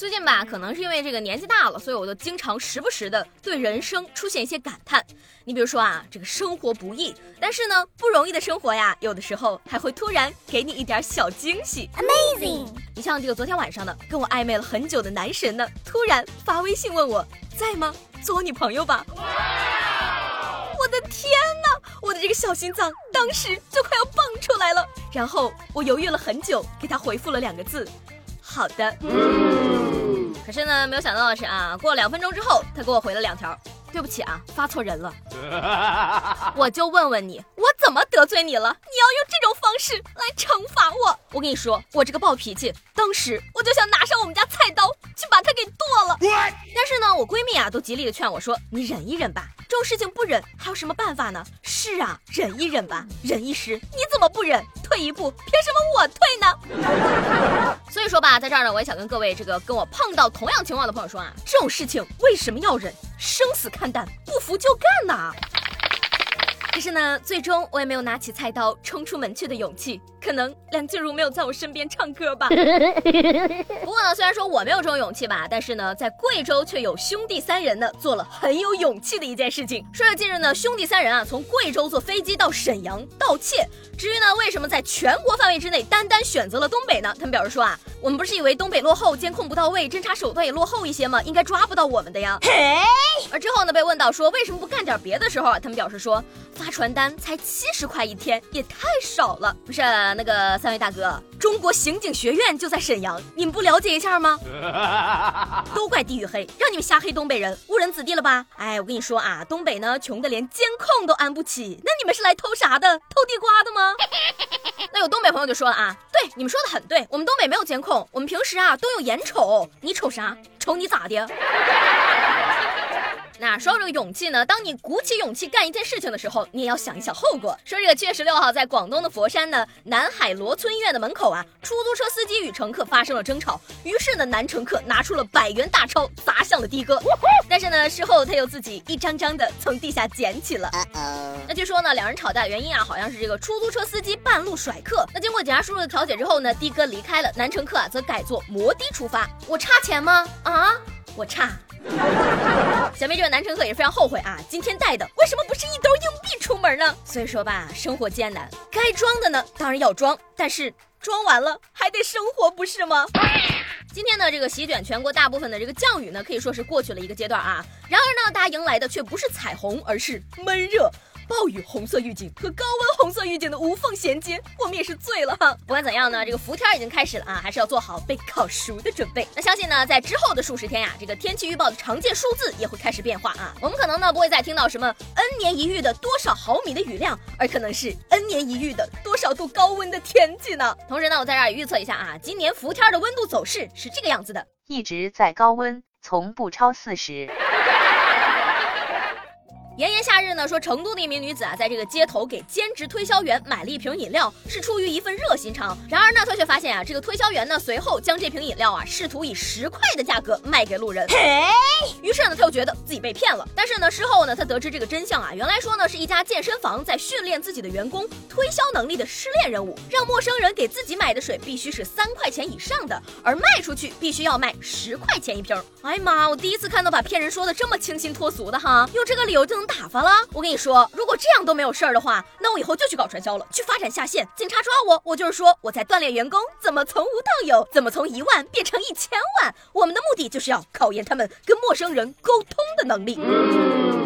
最近吧，可能是因为这个年纪大了，所以我就经常时不时的对人生出现一些感叹。你比如说啊，这个生活不易，但是呢，不容易的生活呀，有的时候还会突然给你一点小惊喜，Amazing！你像这个昨天晚上呢，跟我暧昧了很久的男神呢，突然发微信问我在吗？做我女朋友吧！我的天哪，我的这个小心脏当时就快要蹦出来了。然后我犹豫了很久，给他回复了两个字。好的，可是呢，没有想到的是啊，过了两分钟之后，他给我回了两条。对不起啊，发错人了。我就问问你，我怎么得罪你了？你要用这种方式来惩罚我？我跟你说，我这个暴脾气，当时我就想拿上我们家菜刀去把他给剁了。但是呢，我闺蜜啊都极力的劝我说，你忍一忍吧，这种事情不忍还有什么办法呢？是啊，忍一忍吧，忍一时，你怎么不忍？退一步，凭什么我退呢？所以说吧，在这儿呢，我也想跟各位这个跟我碰到同样情况的朋友说啊，这种事情为什么要忍？生死看淡，不服就干呐！可是呢，最终我也没有拿起菜刀冲出门去的勇气。可能梁静茹没有在我身边唱歌吧。不过呢，虽然说我没有这种勇气吧，但是呢，在贵州却有兄弟三人呢做了很有勇气的一件事情。说是近日呢，兄弟三人啊从贵州坐飞机到沈阳盗窃。至于呢，为什么在全国范围之内单单选择了东北呢？他们表示说啊，我们不是以为东北落后，监控不到位，侦查手段也落后一些吗？应该抓不到我们的呀。嘿而之后呢，被问到说为什么不干点别的时候啊，他们表示说发传单才七十块一天，也太少了。不是。那个三位大哥，中国刑警学院就在沈阳，你们不了解一下吗？都怪地域黑，让你们瞎黑东北人，误人子弟了吧？哎，我跟你说啊，东北呢穷的连监控都安不起，那你们是来偷啥的？偷地瓜的吗？那有东北朋友就说了啊，对，你们说的很对，我们东北没有监控，我们平时啊都用眼瞅，你瞅啥？瞅你咋的？那说到这个勇气呢，当你鼓起勇气干一件事情的时候，你也要想一想后果。说这个七月十六号，在广东的佛山呢，南海罗村医院的门口啊，出租车司机与乘客发生了争吵，于是呢，男乘客拿出了百元大钞砸向了的哥，但是呢，事后他又自己一张张的从地下捡起了。那据说呢，两人吵架原因啊，好像是这个出租车司机半路甩客。那经过警察叔叔的调解之后呢，的哥离开了，男乘客啊则改坐摩的出发。我差钱吗？啊，我差。想必这位男乘客也非常后悔啊！今天带的为什么不是一兜硬币出门呢？所以说吧，生活艰难，该装的呢当然要装，但是装完了还得生活，不是吗？今天呢，这个席卷全国大部分的这个降雨呢，可以说是过去了一个阶段啊。然而呢，大家迎来的却不是彩虹，而是闷热。暴雨红色预警和高温红色预警的无缝衔接，我们也是醉了哈。不管怎样呢，这个伏天已经开始了啊，还是要做好被烤熟的准备。那相信呢，在之后的数十天呀，这个天气预报的常见数字也会开始变化啊。我们可能呢不会再听到什么 N 年一遇的多少毫米的雨量，而可能是 N 年一遇的多少度高温的天气呢。同时呢，我在这儿也预测一下啊，今年伏天的温度走势是这个样子的，一直在高温，从不超四十。炎炎夏日呢，说成都的一名女子啊，在这个街头给兼职推销员买了一瓶饮料，是出于一份热心肠。然而呢，她却发现啊，这个推销员呢，随后将这瓶饮料啊，试图以十块的价格卖给路人。嘿于是呢，她又觉得自己被骗了。但是呢，事后呢，她得知这个真相啊，原来说呢，是一家健身房在训练自己的员工推销能力的失恋任务，让陌生人给自己买的水必须是三块钱以上的，而卖出去必须要卖十块钱一瓶。哎呀妈，我第一次看到把骗人说的这么清新脱俗的哈，用这个理由就能。打发了，我跟你说，如果这样都没有事儿的话，那我以后就去搞传销了，去发展下线。警察抓我，我就是说我在锻炼员工怎么从无到有，怎么从一万变成一千万。我们的目的就是要考验他们跟陌生人沟通的能力。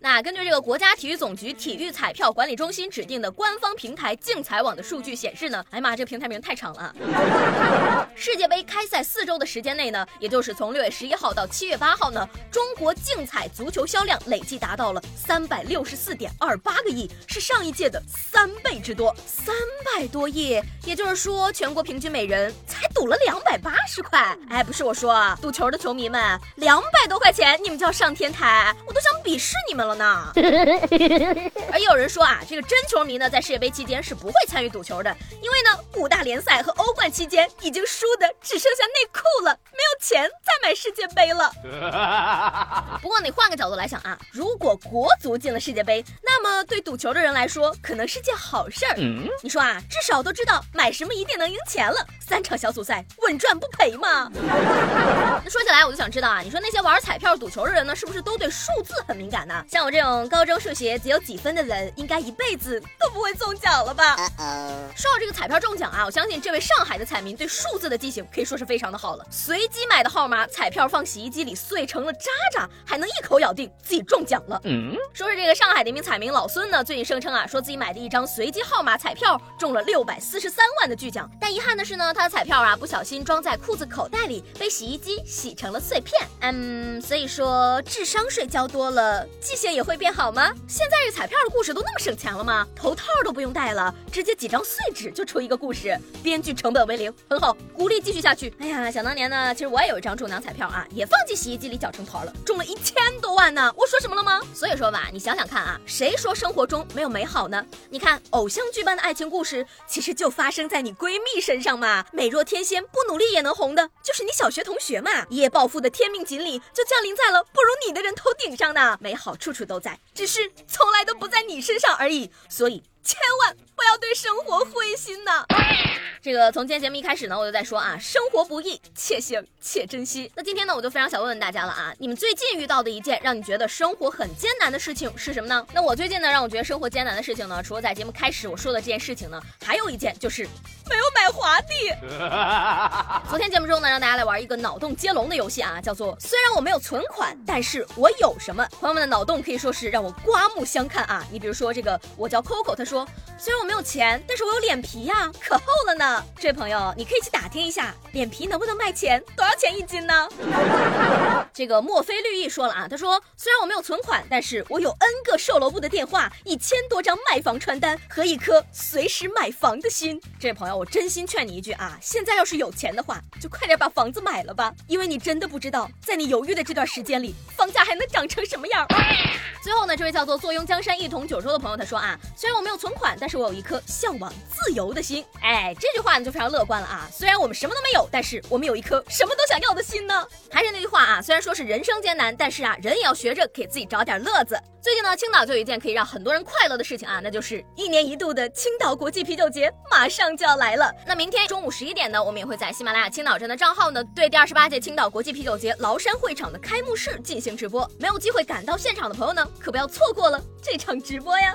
那根据这个国家体育总局体育彩票管理中心指定的官方平台竞彩网的数据显示呢，哎呀妈，这平台名太长了。世界杯开赛四周的时间内呢，也就是从六月十一号到七月八号呢，中国竞彩足球销量累计达到了三百六十四点二八个亿，是上一届的三倍之多。三百多亿，也就是说全国平均每人才赌了两百八十块。哎，不是我说啊，赌球的球迷们，两百多块钱你们就要上天台，我都想鄙视你们了。呢。而 也有人说啊，这个真球迷呢，在世界杯期间是不会参与赌球的，因为呢，五大联赛和欧冠期间已经输的只剩下内裤了，没有钱再买世界杯了。不过你换个角度来想啊，如果国足进了世界杯，那么对赌球的人来说，可能是件好事儿。你说啊，至少都知道买什么一定能赢钱了，三场小组赛稳赚不赔嘛。那说起来，我就想知道啊，你说那些玩彩票赌球的人呢，是不是都对数字很敏感呢？像我这种高中数学只有几分的人，应该一辈子都不会中奖了吧？说到这个彩票中奖啊，我相信这位上海的彩民对数字的记性可以说是非常的好了。随机买的号码，彩票放洗衣机里碎成了渣渣，还能一口咬定自己中奖了。嗯，说是这个上海的一名彩民老孙呢，最近声称啊，说自己买的一张随机号码彩票中了六百四十三万的巨奖，但遗憾的是呢，他的彩票啊不小心装在裤子口袋里，被洗衣机洗成了碎片。嗯，所以说智商税交多了，记性也会变好吗？现在这彩票的故事都那么省钱了吗？头套都不用戴了，直接几张碎纸就出一个故事，编剧成本为零，很好，鼓励继续下去。哎呀，想当年呢，其实我也有一张中奖彩票啊，也放进洗衣机里搅成团了，中了一千多万呢。我说什么了吗？所以说吧，你想想看啊，谁说生活中没有美好呢？你看偶像剧般的爱情故事，其实就发生在你闺蜜身上嘛。美若天仙，不努力也能红的，就是你小学同学嘛。一夜暴富的天命锦鲤，就降临在了不如你的人头顶上呢。美好处处都在，只是从来都不在你身上而已。所以千万不要对生活灰心呐。这个从今天节目一开始呢，我就在说啊，生活不易，且行且珍惜。那今天呢，我就非常想问问大家了啊，你们最近遇到的一件让你觉得生活很艰难的事情是什么呢？那我最近呢，让我觉得生活艰难的事情呢，除了在节目开始我说的这件事情呢，还有一件就是没有买华帝。昨天节目中呢，让大家来玩一个脑洞接龙的游戏啊，叫做虽然我没有存款，但是我有什么？朋友们的脑洞可以说是让我刮目相看啊。你比如说这个，我叫 Coco，他说虽然我没有钱，但是我有脸皮呀，可厚了呢。这位朋友，你可以去打听一下，脸皮能不能卖钱？多少钱一斤呢？这个墨菲绿意说了啊，他说虽然我没有存款，但是我有 N 个售楼部的电话，一千多张卖房传单和一颗随时买房的心。这位朋友，我真心劝你一句啊，现在要是有钱的话，就快点把房子买了吧，因为你真的不知道，在你犹豫的这段时间里，房价还能涨成什么样。最后呢，这位叫做坐拥江山一统九州的朋友，他说啊，虽然我没有存款，但是我有一颗向往自由的心。哎，这句话呢就非常乐观了啊。虽然我们什么都没有，但是我们有一颗什么都想要的心呢。还是那句话啊，虽然说是人生艰难，但是啊，人也要学着给自己找点乐子。最近呢，青岛就有一件可以让很多人快乐的事情啊，那就是一年一度的青岛国际啤酒节马上就要来了。那明天中午十一点呢，我们也会在喜马拉雅青岛站的账号呢，对第二十八届青岛国际啤酒节崂山会场的开幕式进行直播。没有机会赶到现场的朋友呢，可不要错过了这场直播呀。